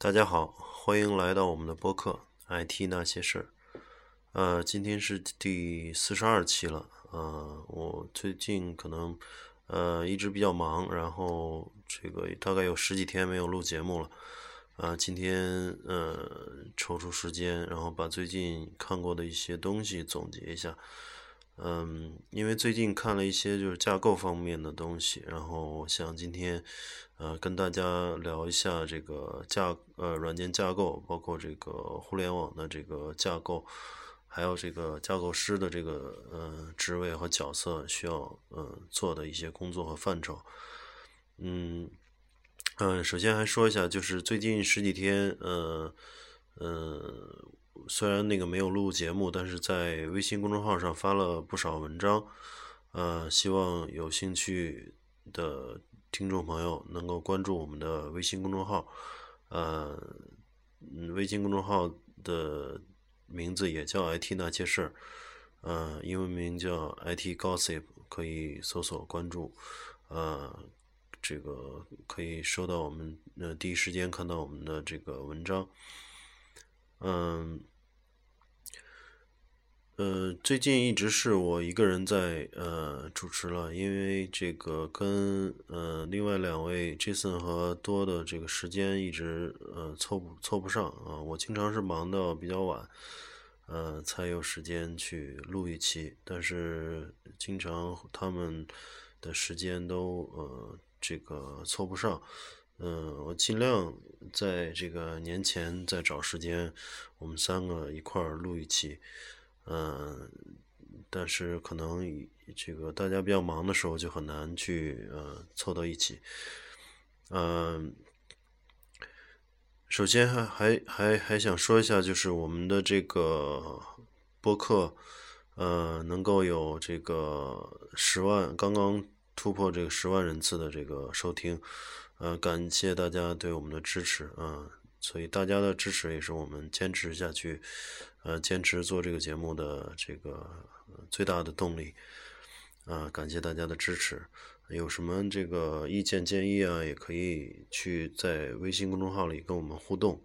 大家好，欢迎来到我们的播客《IT 那些事儿》。呃，今天是第四十二期了。呃，我最近可能呃一直比较忙，然后这个大概有十几天没有录节目了。啊，今天呃抽出时间，然后把最近看过的一些东西总结一下。嗯，因为最近看了一些就是架构方面的东西，然后想今天呃跟大家聊一下这个架呃软件架构，包括这个互联网的这个架构，还有这个架构师的这个呃职位和角色需要呃做的一些工作和范畴。嗯嗯，首先还说一下，就是最近十几天呃呃。虽然那个没有录节目，但是在微信公众号上发了不少文章，呃，希望有兴趣的听众朋友能够关注我们的微信公众号，呃，微信公众号的名字也叫 IT 那些事儿，呃，英文名叫 IT Gossip，可以搜索关注，呃，这个可以收到我们呃第一时间看到我们的这个文章。嗯，呃，最近一直是我一个人在呃主持了，因为这个跟呃另外两位 Jason 和多的这个时间一直呃凑不凑不上啊，我经常是忙到比较晚，呃才有时间去录一期，但是经常他们的时间都呃这个凑不上。嗯，我尽量在这个年前再找时间，我们三个一块儿录一期。嗯，但是可能这个大家比较忙的时候就很难去呃凑到一起。嗯，首先还还还还想说一下，就是我们的这个播客，呃，能够有这个十万，刚刚突破这个十万人次的这个收听。呃，感谢大家对我们的支持啊，所以大家的支持也是我们坚持下去，呃，坚持做这个节目的这个最大的动力啊，感谢大家的支持。有什么这个意见建议啊，也可以去在微信公众号里跟我们互动。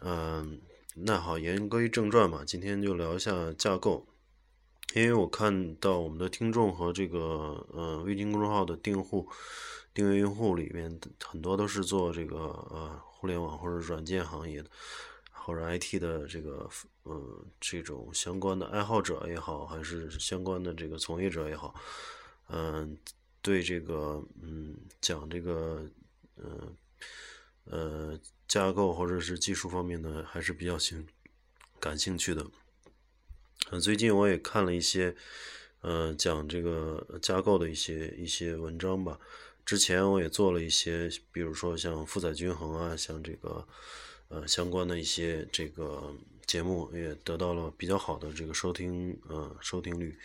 嗯，那好，言归正传嘛，今天就聊一下架构，因为我看到我们的听众和这个呃微信公众号的订户。订阅用户里面很多都是做这个呃互联网或者软件行业的，或者 IT 的这个嗯这种相关的爱好者也好，还是相关的这个从业者也好，嗯，对这个嗯讲这个嗯呃架构或者是技术方面的还是比较兴感兴趣的。嗯，最近我也看了一些呃讲这个架构的一些一些文章吧。之前我也做了一些，比如说像负载均衡啊，像这个呃相关的一些这个节目，也得到了比较好的这个收听呃收听率。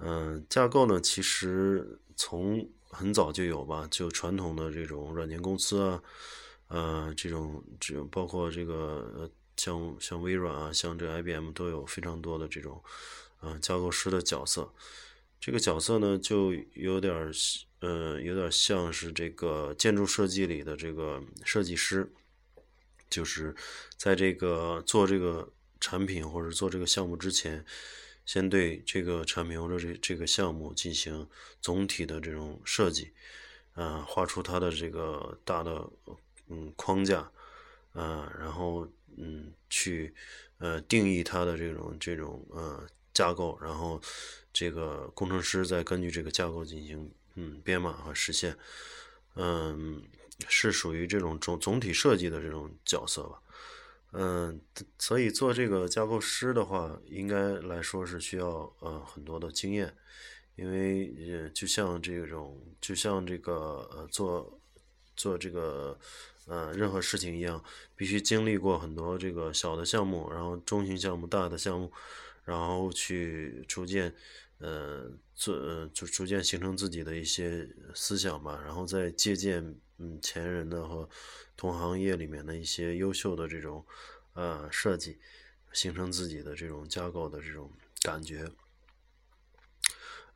嗯，架构呢，其实从很早就有吧，就传统的这种软件公司啊，呃这种这种包括这个像像微软啊，像这 IBM 都有非常多的这种呃架构师的角色。这个角色呢，就有点儿呃，有点像是这个建筑设计里的这个设计师，就是在这个做这个产品或者做这个项目之前，先对这个产品或者这这个项目进行总体的这种设计，啊，画出它的这个大的嗯框架，啊，然后嗯去呃定义它的这种这种呃架构，然后这个工程师再根据这个架构进行。嗯，编码和实现，嗯，是属于这种总总体设计的这种角色吧，嗯，所以做这个架构师的话，应该来说是需要呃很多的经验，因为呃就像这种就像这个呃做做这个呃任何事情一样，必须经历过很多这个小的项目，然后中型项目、大的项目，然后去逐渐。呃，做逐逐渐形成自己的一些思想吧，然后再借鉴嗯前人的和同行业里面的一些优秀的这种呃设计，形成自己的这种架构的这种感觉。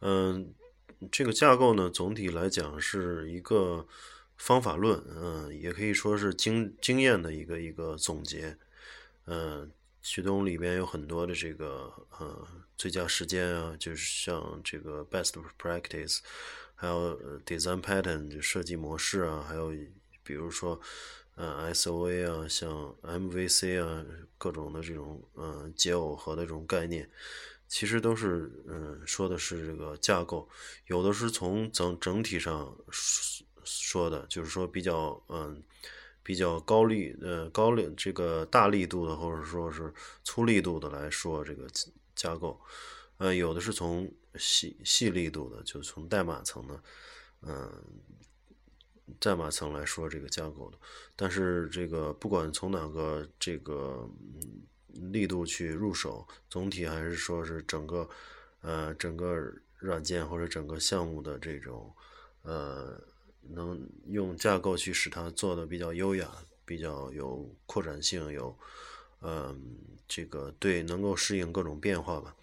嗯，这个架构呢，总体来讲是一个方法论，嗯，也可以说是经经验的一个一个总结，嗯，其中里边有很多的这个呃最佳时间啊，就是像这个 best practice，还有 design pattern 就设计模式啊，还有比如说。呃，SOA 啊，像 MVC 啊，各种的这种嗯解耦合的这种概念，其实都是嗯说的是这个架构，有的是从整整体上说的，就是说比较嗯比较高力呃高力这个大力度的，或者说是粗力度的来说这个架构，呃有的是从细细力度的，就从代码层的嗯。代码层来说这个架构的，但是这个不管从哪个这个力度去入手，总体还是说是整个呃整个软件或者整个项目的这种呃能用架构去使它做的比较优雅，比较有扩展性，有嗯这个对能够适应各种变化吧。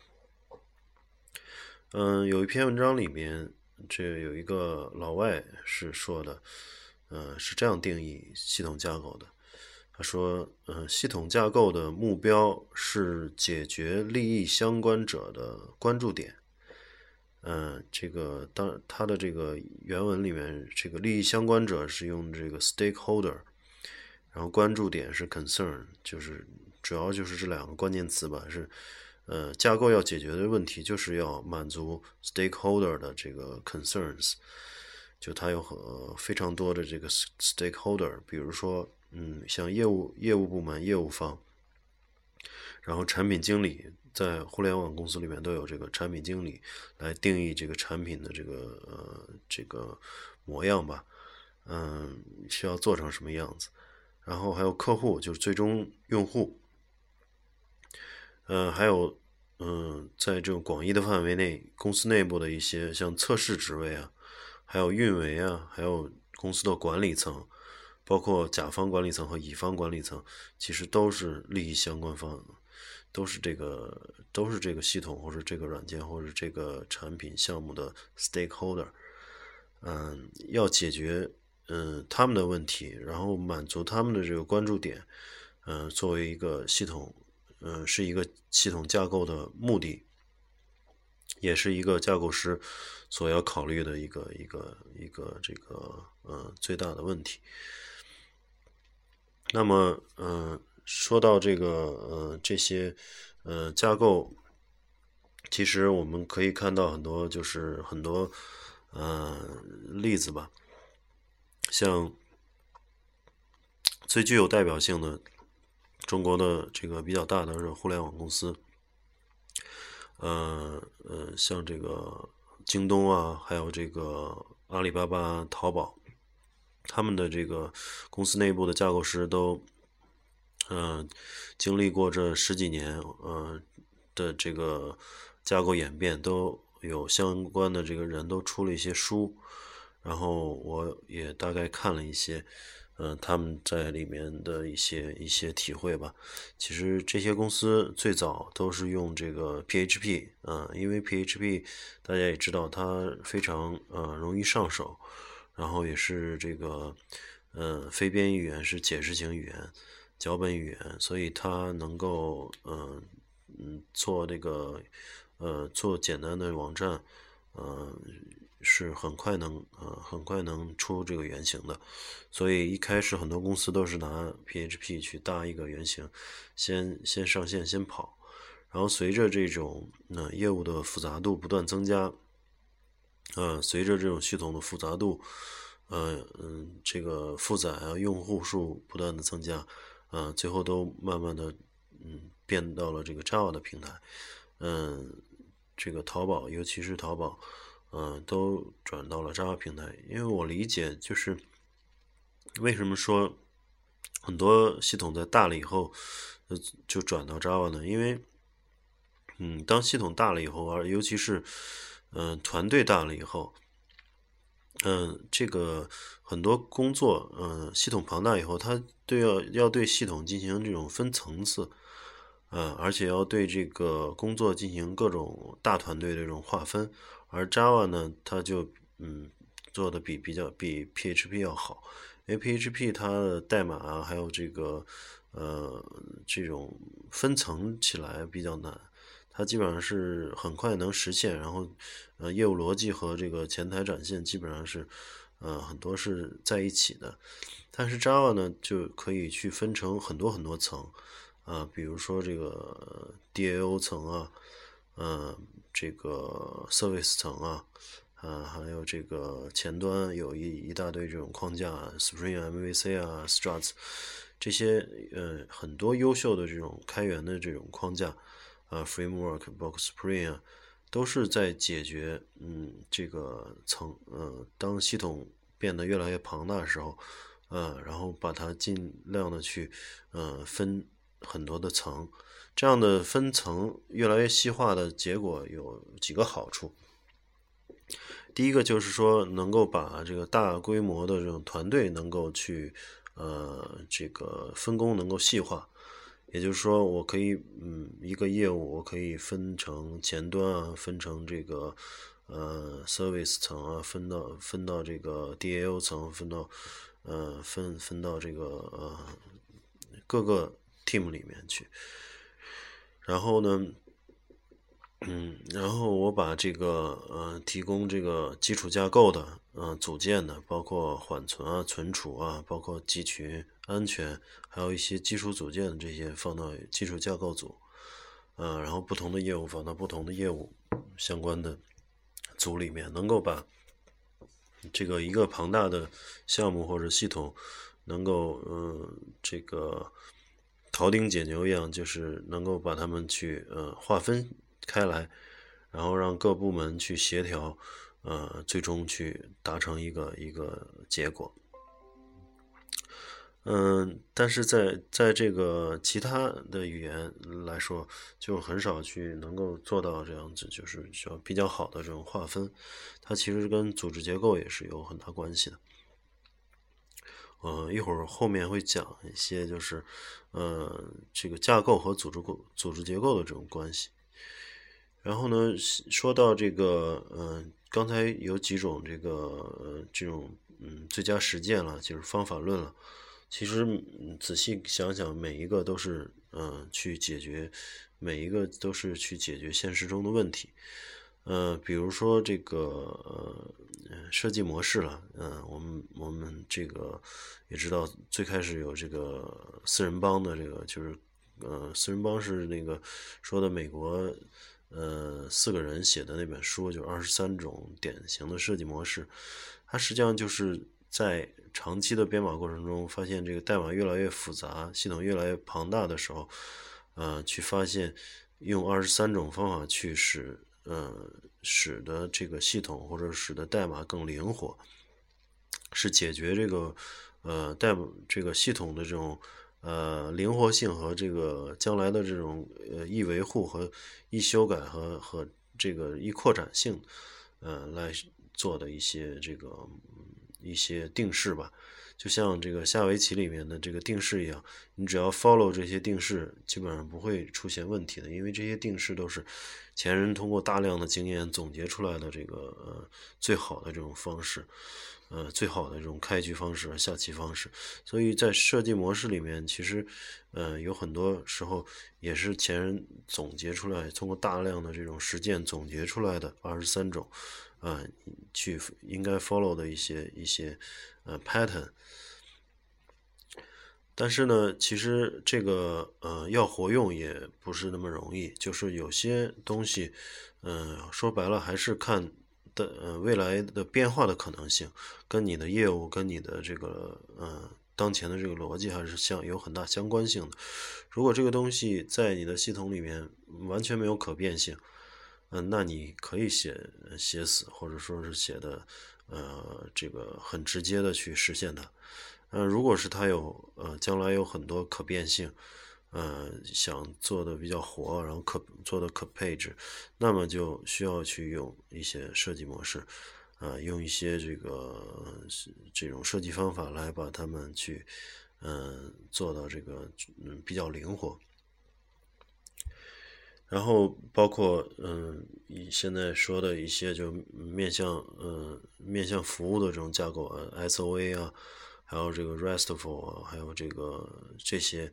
嗯，有一篇文章里面。这有一个老外是说的，呃，是这样定义系统架构的。他说，呃，系统架构的目标是解决利益相关者的关注点。嗯，这个当他的这个原文里面，这个利益相关者是用这个 stakeholder，然后关注点是 concern，就是主要就是这两个关键词吧，是。呃，架构要解决的问题就是要满足 stakeholder 的这个 concerns，就它有很非常多的这个 stakeholder，比如说，嗯，像业务业务部门、业务方，然后产品经理，在互联网公司里面都有这个产品经理来定义这个产品的这个呃这个模样吧，嗯，需要做成什么样子，然后还有客户，就是最终用户。呃，还有，嗯，在这种广义的范围内，公司内部的一些像测试职位啊，还有运维啊，还有公司的管理层，包括甲方管理层和乙方管理层，其实都是利益相关方，都是这个，都是这个系统或者这个软件或者这个产品项目的 stakeholder。嗯，要解决嗯他们的问题，然后满足他们的这个关注点，嗯，作为一个系统。嗯，是一个系统架构的目的，也是一个架构师所要考虑的一个一个一个这个嗯最大的问题。那么，嗯，说到这个呃这些呃架构，其实我们可以看到很多就是很多呃例子吧，像最具有代表性的。中国的这个比较大的是互联网公司，呃呃，像这个京东啊，还有这个阿里巴巴、淘宝，他们的这个公司内部的架构师都，嗯，经历过这十几年，呃的这个架构演变，都有相关的这个人都出了一些书，然后我也大概看了一些。嗯，他们在里面的一些一些体会吧。其实这些公司最早都是用这个 PHP，嗯，因为 PHP 大家也知道它非常呃容易上手，然后也是这个嗯非编译语言是解释型语言、脚本语言，所以它能够嗯嗯做这个呃做简单的网站，嗯。是很快能呃很快能出这个原型的，所以一开始很多公司都是拿 PHP 去搭一个原型，先先上线先跑，然后随着这种呃业务的复杂度不断增加，呃随着这种系统的复杂度，呃嗯这个负载啊用户数不断的增加，嗯最后都慢慢的嗯变到了这个 Java 的平台，嗯这个淘宝尤其是淘宝。嗯，都转到了 Java 平台，因为我理解就是为什么说很多系统在大了以后，呃，就转到 Java 呢？因为，嗯，当系统大了以后，而尤其是嗯团队大了以后，嗯，这个很多工作，嗯，系统庞大以后，它对要要对系统进行这种分层次，嗯，而且要对这个工作进行各种大团队的这种划分。而 Java 呢，它就嗯，做的比比较比 PHP 要好，因为 PHP 它的代码啊，还有这个呃这种分层起来比较难，它基本上是很快能实现，然后呃业务逻辑和这个前台展现基本上是呃很多是在一起的，但是 Java 呢就可以去分成很多很多层啊，比如说这个 DAO 层啊，嗯，这个 Service 层啊。啊，还有这个前端有一一大堆这种框架，Spring MVC 啊，Struts 这些呃很多优秀的这种开源的这种框架啊，Framework 包括 Spring 啊，都是在解决嗯这个层呃当系统变得越来越庞大的时候，呃然后把它尽量的去呃分很多的层，这样的分层越来越细化的结果有几个好处。第一个就是说，能够把这个大规模的这种团队能够去，呃，这个分工能够细化，也就是说，我可以，嗯，一个业务我可以分成前端啊，分成这个，呃，service 层啊，分到分到这个 DAO 层，分到，呃，分分到这个呃各个 team 里面去，然后呢？嗯，然后我把这个呃提供这个基础架构的呃组件的，包括缓存啊、存储啊，包括集群安全，还有一些基础组件的这些放到基础架构组，呃，然后不同的业务放到不同的业务相关的组里面，能够把这个一个庞大的项目或者系统能够呃这个庖丁解牛一样，就是能够把它们去呃划分。开来，然后让各部门去协调，呃，最终去达成一个一个结果。嗯，但是在在这个其他的语言来说，就很少去能够做到这样子，就是说比较好的这种划分。它其实跟组织结构也是有很大关系的。呃，一会儿后面会讲一些，就是呃，这个架构和组织构组织结构的这种关系。然后呢，说到这个，嗯，刚才有几种这个，呃，这种，嗯，最佳实践了，就是方法论了。其实仔细想想，每一个都是，嗯，去解决，每一个都是去解决现实中的问题。呃，比如说这个，呃，设计模式了，嗯，我们我们这个也知道，最开始有这个四人帮的这个，就是，呃，四人帮是那个说的美国。呃，四个人写的那本书就二十三种典型的设计模式，它实际上就是在长期的编码过程中，发现这个代码越来越复杂，系统越来越庞大的时候，呃，去发现用二十三种方法去使，呃，使得这个系统或者使得代码更灵活，是解决这个，呃，代这个系统的这种。呃，灵活性和这个将来的这种呃易维护和易修改和和这个易扩展性，呃，来做的一些这个一些定式吧，就像这个下围棋里面的这个定式一样，你只要 follow 这些定式，基本上不会出现问题的，因为这些定式都是前人通过大量的经验总结出来的这个呃最好的这种方式。呃，最好的这种开局方式和下棋方式，所以在设计模式里面，其实，呃，有很多时候也是前人总结出来，通过大量的这种实践总结出来的二十三种，啊，去应该 follow 的一些一些呃 pattern。但是呢，其实这个呃要活用也不是那么容易，就是有些东西，嗯，说白了还是看。的呃未来的变化的可能性，跟你的业务跟你的这个呃当前的这个逻辑还是相有很大相关性的。如果这个东西在你的系统里面完全没有可变性，嗯，那你可以写写死，或者说是写的呃这个很直接的去实现它。嗯，如果是它有呃将来有很多可变性。呃，想做的比较活，然后可做的可配置，那么就需要去用一些设计模式，呃，用一些这个这种设计方法来把它们去，嗯，做到这个嗯比较灵活。然后包括嗯，现在说的一些就面向嗯面向服务的这种架构啊，SOA 啊，还有这个 RESTful 啊，还有这个这些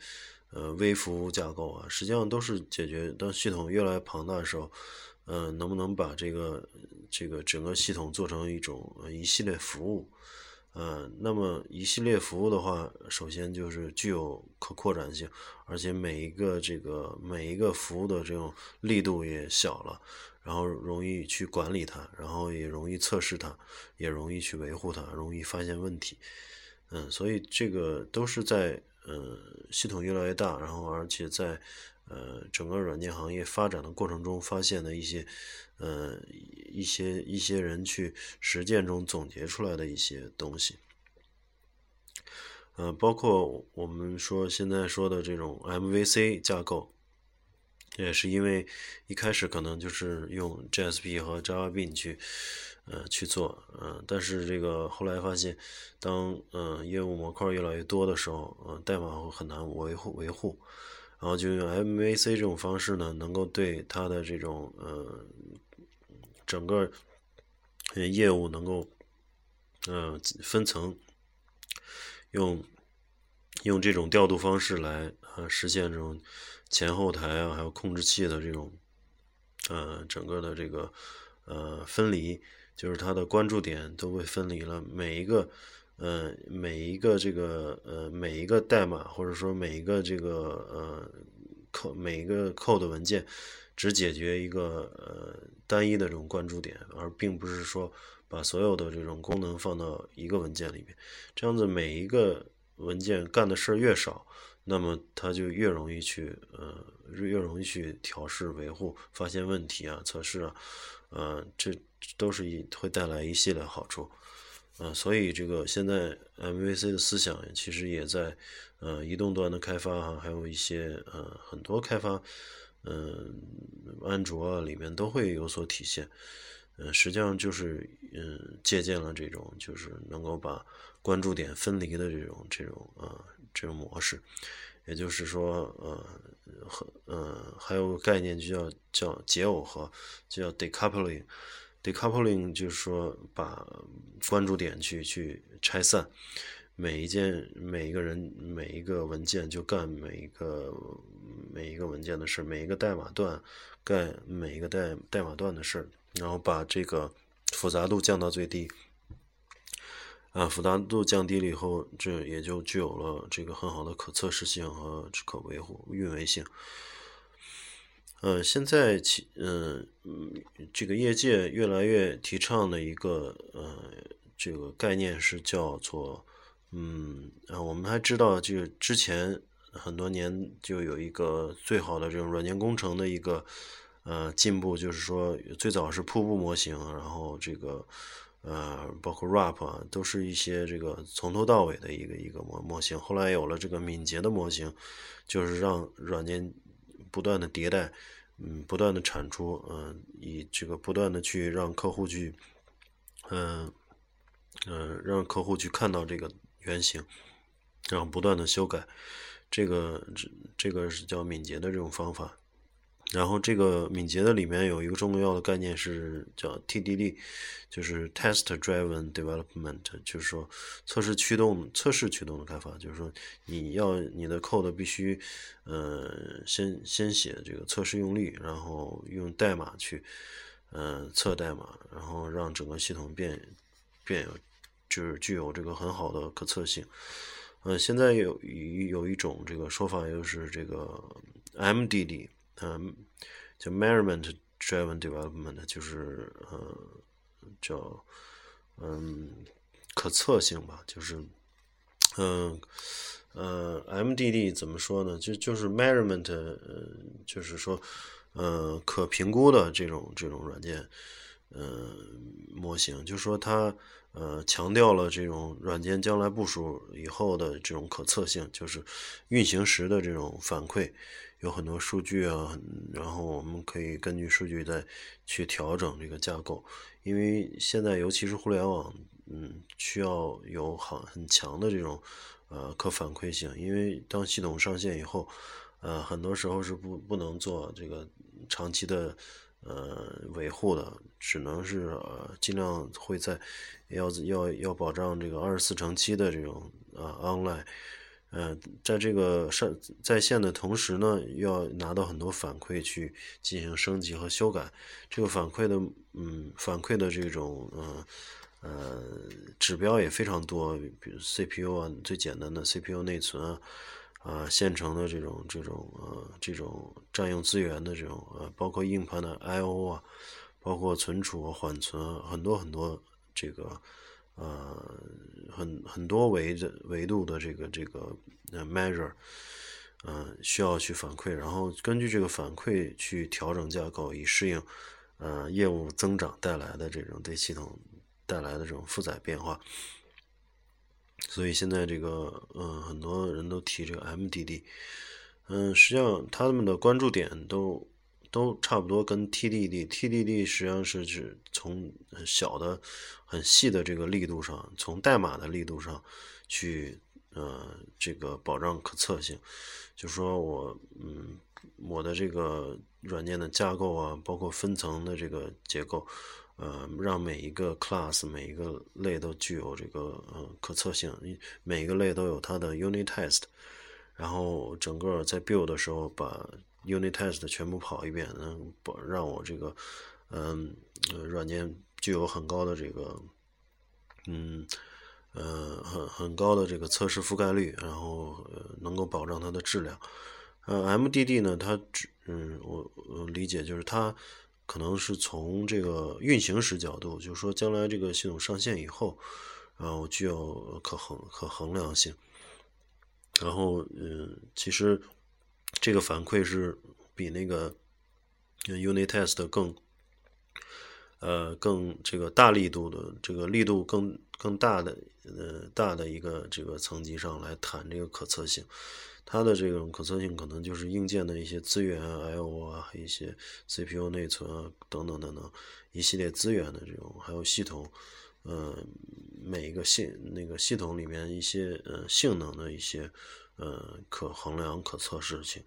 呃微服务架构啊，实际上都是解决当系统越来越庞大的时候，嗯，能不能把这个这个整个系统做成一种一系列服务？呃，那么一系列服务的话，首先就是具有可扩展性，而且每一个这个每一个服务的这种力度也小了，然后容易去管理它，然后也容易测试它，也容易去维护它，容易发现问题。嗯，所以这个都是在呃系统越来越大，然后而且在呃整个软件行业发展的过程中发现的一些。呃，一些一些人去实践中总结出来的一些东西，呃，包括我们说现在说的这种 MVC 架构，也是因为一开始可能就是用 JSP 和 Java Bean 去呃去做，嗯，但是这个后来发现，当嗯业务模块越来越多的时候，嗯，代码会很难维护维护。然后就用 MVC 这种方式呢，能够对它的这种呃整个业务能够呃分层，用用这种调度方式来呃实现这种前后台啊，还有控制器的这种呃整个的这个呃分离，就是它的关注点都被分离了，每一个。呃，每一个这个呃，每一个代码或者说每一个这个呃扣每一个 code 文件，只解决一个呃单一的这种关注点，而并不是说把所有的这种功能放到一个文件里面。这样子每一个文件干的事儿越少，那么它就越容易去呃越容易去调试、维护、发现问题啊、测试啊，呃，这都是一会带来一系列好处。呃，所以这个现在 MVC 的思想其实也在呃移动端的开发哈，还有一些呃很多开发，嗯，安卓里面都会有所体现。嗯，实际上就是嗯借鉴了这种就是能够把关注点分离的这种这种啊这种模式。也就是说，呃和呃还有个概念就叫叫解耦合，就叫 decoupling。Decoupling 就是说把关注点去去拆散，每一件每一个人每一个文件就干每一个每一个文件的事，每一个代码段干每一个代代码段的事，然后把这个复杂度降到最低。啊，复杂度降低了以后，这也就具有了这个很好的可测试性和可维护运维性。呃，现在其嗯这个业界越来越提倡的一个呃这个概念是叫做嗯啊，我们还知道就之前很多年就有一个最好的这种软件工程的一个呃进步，就是说最早是瀑布模型，然后这个呃包括 RAP 都是一些这个从头到尾的一个一个模模型，后来有了这个敏捷的模型，就是让软件不断的迭代。嗯，不断的产出，嗯，以这个不断的去让客户去，嗯，嗯，让客户去看到这个原型，然后不断的修改，这个这这个是叫敏捷的这种方法。然后这个敏捷的里面有一个重要的概念是叫 TDD，就是 Test Driven Development，就是说测试驱动测试驱动的开发，就是说你要你的 code 必须，呃，先先写这个测试用例，然后用代码去，呃，测代码，然后让整个系统变变有，就是具有这个很好的可测性。呃，现在有有有一种这个说法，就是这个 MDD。嗯，叫 Measurement Driven Development，就是呃，叫嗯可测性吧，就是嗯呃 MDD 怎么说呢？就就是 Measurement，就是说呃可评估的这种这种软件呃模型，就是说它呃强调了这种软件将来部署以后的这种可测性，就是运行时的这种反馈。有很多数据啊，然后我们可以根据数据再去调整这个架构，因为现在尤其是互联网，嗯，需要有很很强的这种呃可反馈性，因为当系统上线以后，呃，很多时候是不不能做这个长期的呃维护的，只能是呃尽量会在要要要保障这个二十四乘七的这种啊 online。呃，在这个上在线的同时呢，要拿到很多反馈去进行升级和修改。这个反馈的，嗯，反馈的这种，呃，呃，指标也非常多，比如 CPU 啊，最简单的 CPU 内存啊，啊，现成的这种这种呃这种占用资源的这种呃，包括硬盘的 I/O 啊，包括存储、缓存，很多很多这个。呃，很很多维的维度的这个这个呃 measure，呃需要去反馈，然后根据这个反馈去调整架构，以适应呃业务增长带来的这种对系统带来的这种负载变化。所以现在这个嗯很多人都提这个 MDD，嗯实际上他们的关注点都。都差不多跟 TDD，TDD 实际上是指从小的、很细的这个力度上，从代码的力度上去，呃，这个保障可测性。就说我，嗯，我的这个软件的架构啊，包括分层的这个结构，呃，让每一个 class、每一个类都具有这个呃可测性，每一个类都有它的 unit test，然后整个在 build 的时候把。Unit test 全部跑一遍，能保让我这个，嗯，软件具有很高的这个，嗯，呃，很很高的这个测试覆盖率，然后能够保障它的质量。呃，MDD 呢，它只，嗯，我我理解就是它可能是从这个运行时角度，就是说将来这个系统上线以后，然后具有可衡可衡量性。然后，嗯，其实。这个反馈是比那个 unit test 更，呃，更这个大力度的，这个力度更更大的，呃，大的一个这个层级上来谈这个可测性。它的这种可测性可能就是硬件的一些资源啊，I/O 啊，一些 CPU 内存啊，等等等等一系列资源的这种，还有系统，呃，每一个系那个系统里面一些呃性能的一些。呃，可衡量、可测试性，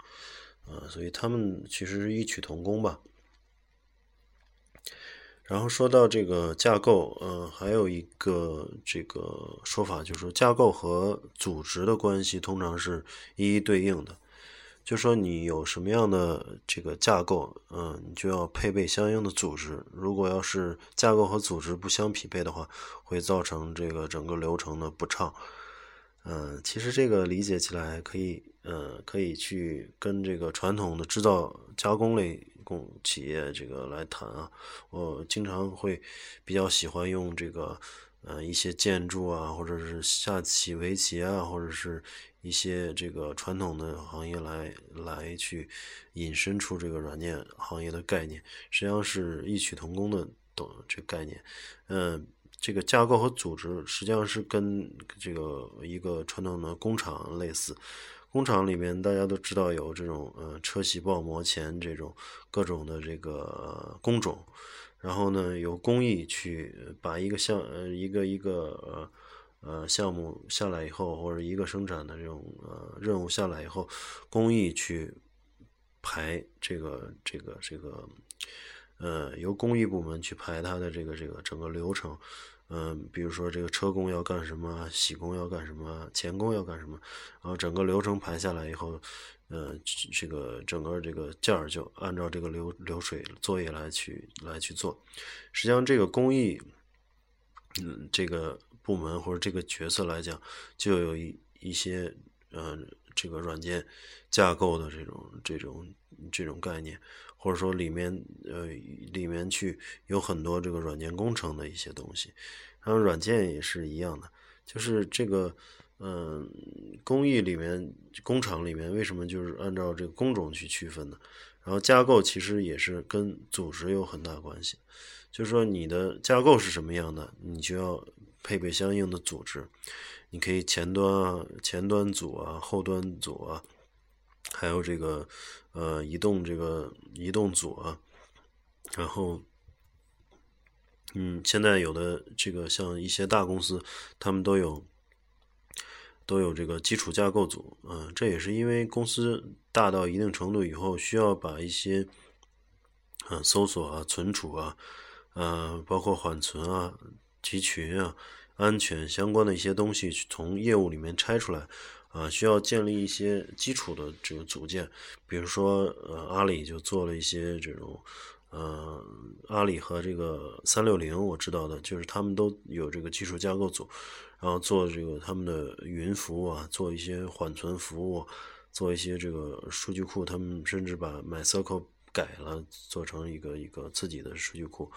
呃，所以他们其实是异曲同工吧。然后说到这个架构，呃，还有一个这个说法，就是架构和组织的关系通常是一一对应的。就说你有什么样的这个架构，嗯，你就要配备相应的组织。如果要是架构和组织不相匹配的话，会造成这个整个流程的不畅。嗯，其实这个理解起来可以，呃，可以去跟这个传统的制造加工类供企业这个来谈啊。我经常会比较喜欢用这个，呃，一些建筑啊，或者是下棋、围棋啊，或者是一些这个传统的行业来来去引申出这个软件行业的概念，实际上是异曲同工的，懂这概念，嗯。这个架构和组织实际上是跟这个一个传统的工厂类似。工厂里面大家都知道有这种呃车铣刨磨钳这种各种的这个工种，然后呢由工艺去把一个项呃一个一个呃呃项目下来以后，或者一个生产的这种呃任务下来以后，工艺去排这个这个这个。呃，由工艺部门去排它的这个这个整个流程，嗯，比如说这个车工要干什么，铣工要干什么，钳工要干什么，然后整个流程排下来以后，呃，这个整个这个件儿就按照这个流流水作业来去来去做。实际上，这个工艺，嗯，这个部门或者这个角色来讲，就有一一些，嗯，这个软件架构的这种这种这种概念。或者说里面呃里面去有很多这个软件工程的一些东西，然后软件也是一样的，就是这个嗯工艺里面工厂里面为什么就是按照这个工种去区分呢？然后架构其实也是跟组织有很大关系，就是说你的架构是什么样的，你就要配备相应的组织，你可以前端啊前端组啊后端组啊。还有这个，呃，移动这个移动组啊，然后，嗯，现在有的这个像一些大公司，他们都有都有这个基础架构组，嗯，这也是因为公司大到一定程度以后，需要把一些嗯，搜索啊、存储啊，呃，包括缓存啊、集群啊、安全相关的一些东西，从业务里面拆出来，啊，需要建立一些基础的这个组件，比如说，呃，阿里就做了一些这种，呃，阿里和这个三六零，我知道的就是他们都有这个技术架构组，然后做这个他们的云服务啊，做一些缓存服务，做一些这个数据库，他们甚至把 MySQL。改了，做成一个一个自己的数据库，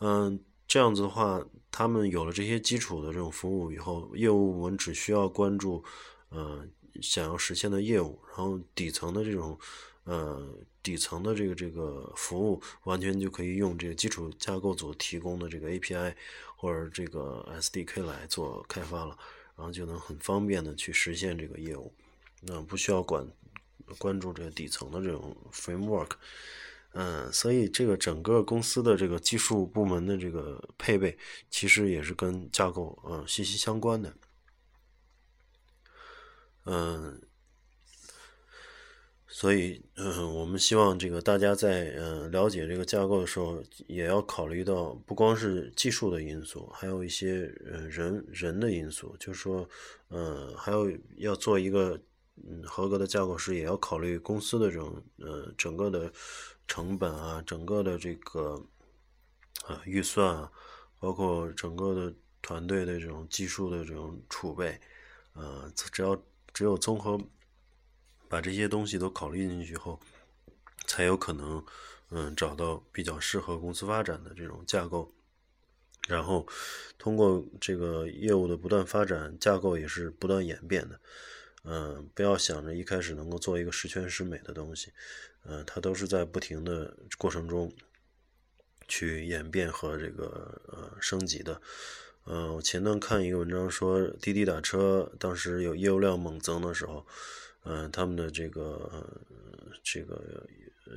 嗯，这样子的话，他们有了这些基础的这种服务以后，业务部门只需要关注，呃，想要实现的业务，然后底层的这种，呃，底层的这个这个服务，完全就可以用这个基础架构组提供的这个 API 或者这个 SDK 来做开发了，然后就能很方便的去实现这个业务，那不需要管。关注这个底层的这种 framework，嗯，所以这个整个公司的这个技术部门的这个配备，其实也是跟架构嗯息息相关的，嗯，所以嗯，我们希望这个大家在嗯了解这个架构的时候，也要考虑到不光是技术的因素，还有一些呃人人的因素，就是说嗯，还有要做一个。嗯，合格的架构师也要考虑公司的这种呃整个的成本啊，整个的这个啊预算啊，包括整个的团队的这种技术的这种储备，呃，只要只有综合把这些东西都考虑进去后，才有可能嗯找到比较适合公司发展的这种架构，然后通过这个业务的不断发展，架构也是不断演变的。嗯，不要想着一开始能够做一个十全十美的东西，嗯，它都是在不停的过程中去演变和这个呃升级的。嗯，我前段看一个文章说，滴滴打车当时有业务量猛增的时候，嗯，他们的这个这个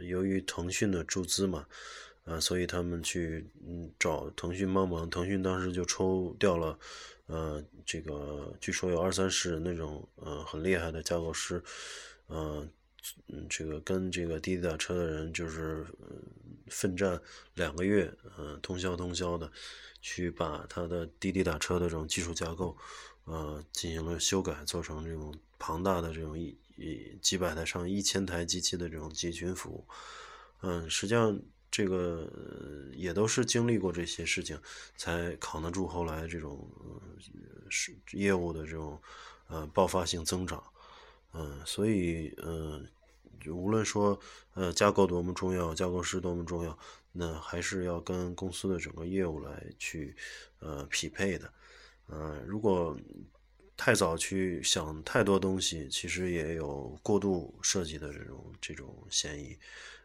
由于腾讯的注资嘛，啊，所以他们去嗯找腾讯帮忙，腾讯当时就抽调了。呃，这个据说有二三十人那种，呃，很厉害的架构师，呃，嗯，这个跟这个滴滴打车的人就是奋战两个月，呃，通宵通宵的去把他的滴滴打车的这种技术架构，呃，进行了修改，做成这种庞大的这种一一几百台上一千台机器的这种集群服务，嗯，实际上。这个也都是经历过这些事情，才扛得住后来这种是业务的这种呃爆发性增长，嗯，所以嗯，无论说呃架构多么重要，架构师多么重要，那还是要跟公司的整个业务来去呃匹配的，嗯，如果太早去想太多东西，其实也有过度设计的这种这种嫌疑。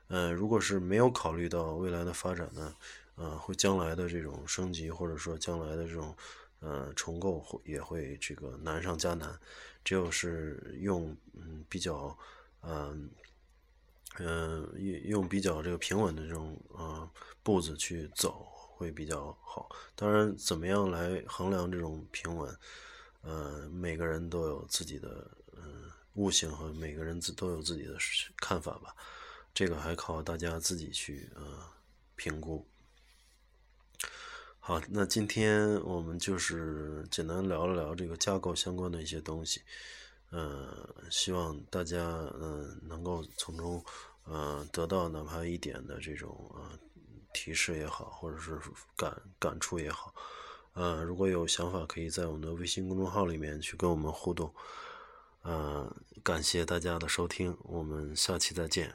呃，如果是没有考虑到未来的发展呢，呃，会将来的这种升级或者说将来的这种呃重构会也会这个难上加难。只有是用嗯比较嗯嗯用用比较这个平稳的这种呃步子去走会比较好。当然，怎么样来衡量这种平稳，呃，每个人都有自己的嗯悟性和每个人自都有自己的看法吧。这个还靠大家自己去呃评估。好，那今天我们就是简单聊了聊这个架构相关的一些东西，呃，希望大家嗯能够从中呃得到哪怕一点的这种呃提示也好，或者是感感触也好，呃，如果有想法，可以在我们的微信公众号里面去跟我们互动。呃，感谢大家的收听，我们下期再见。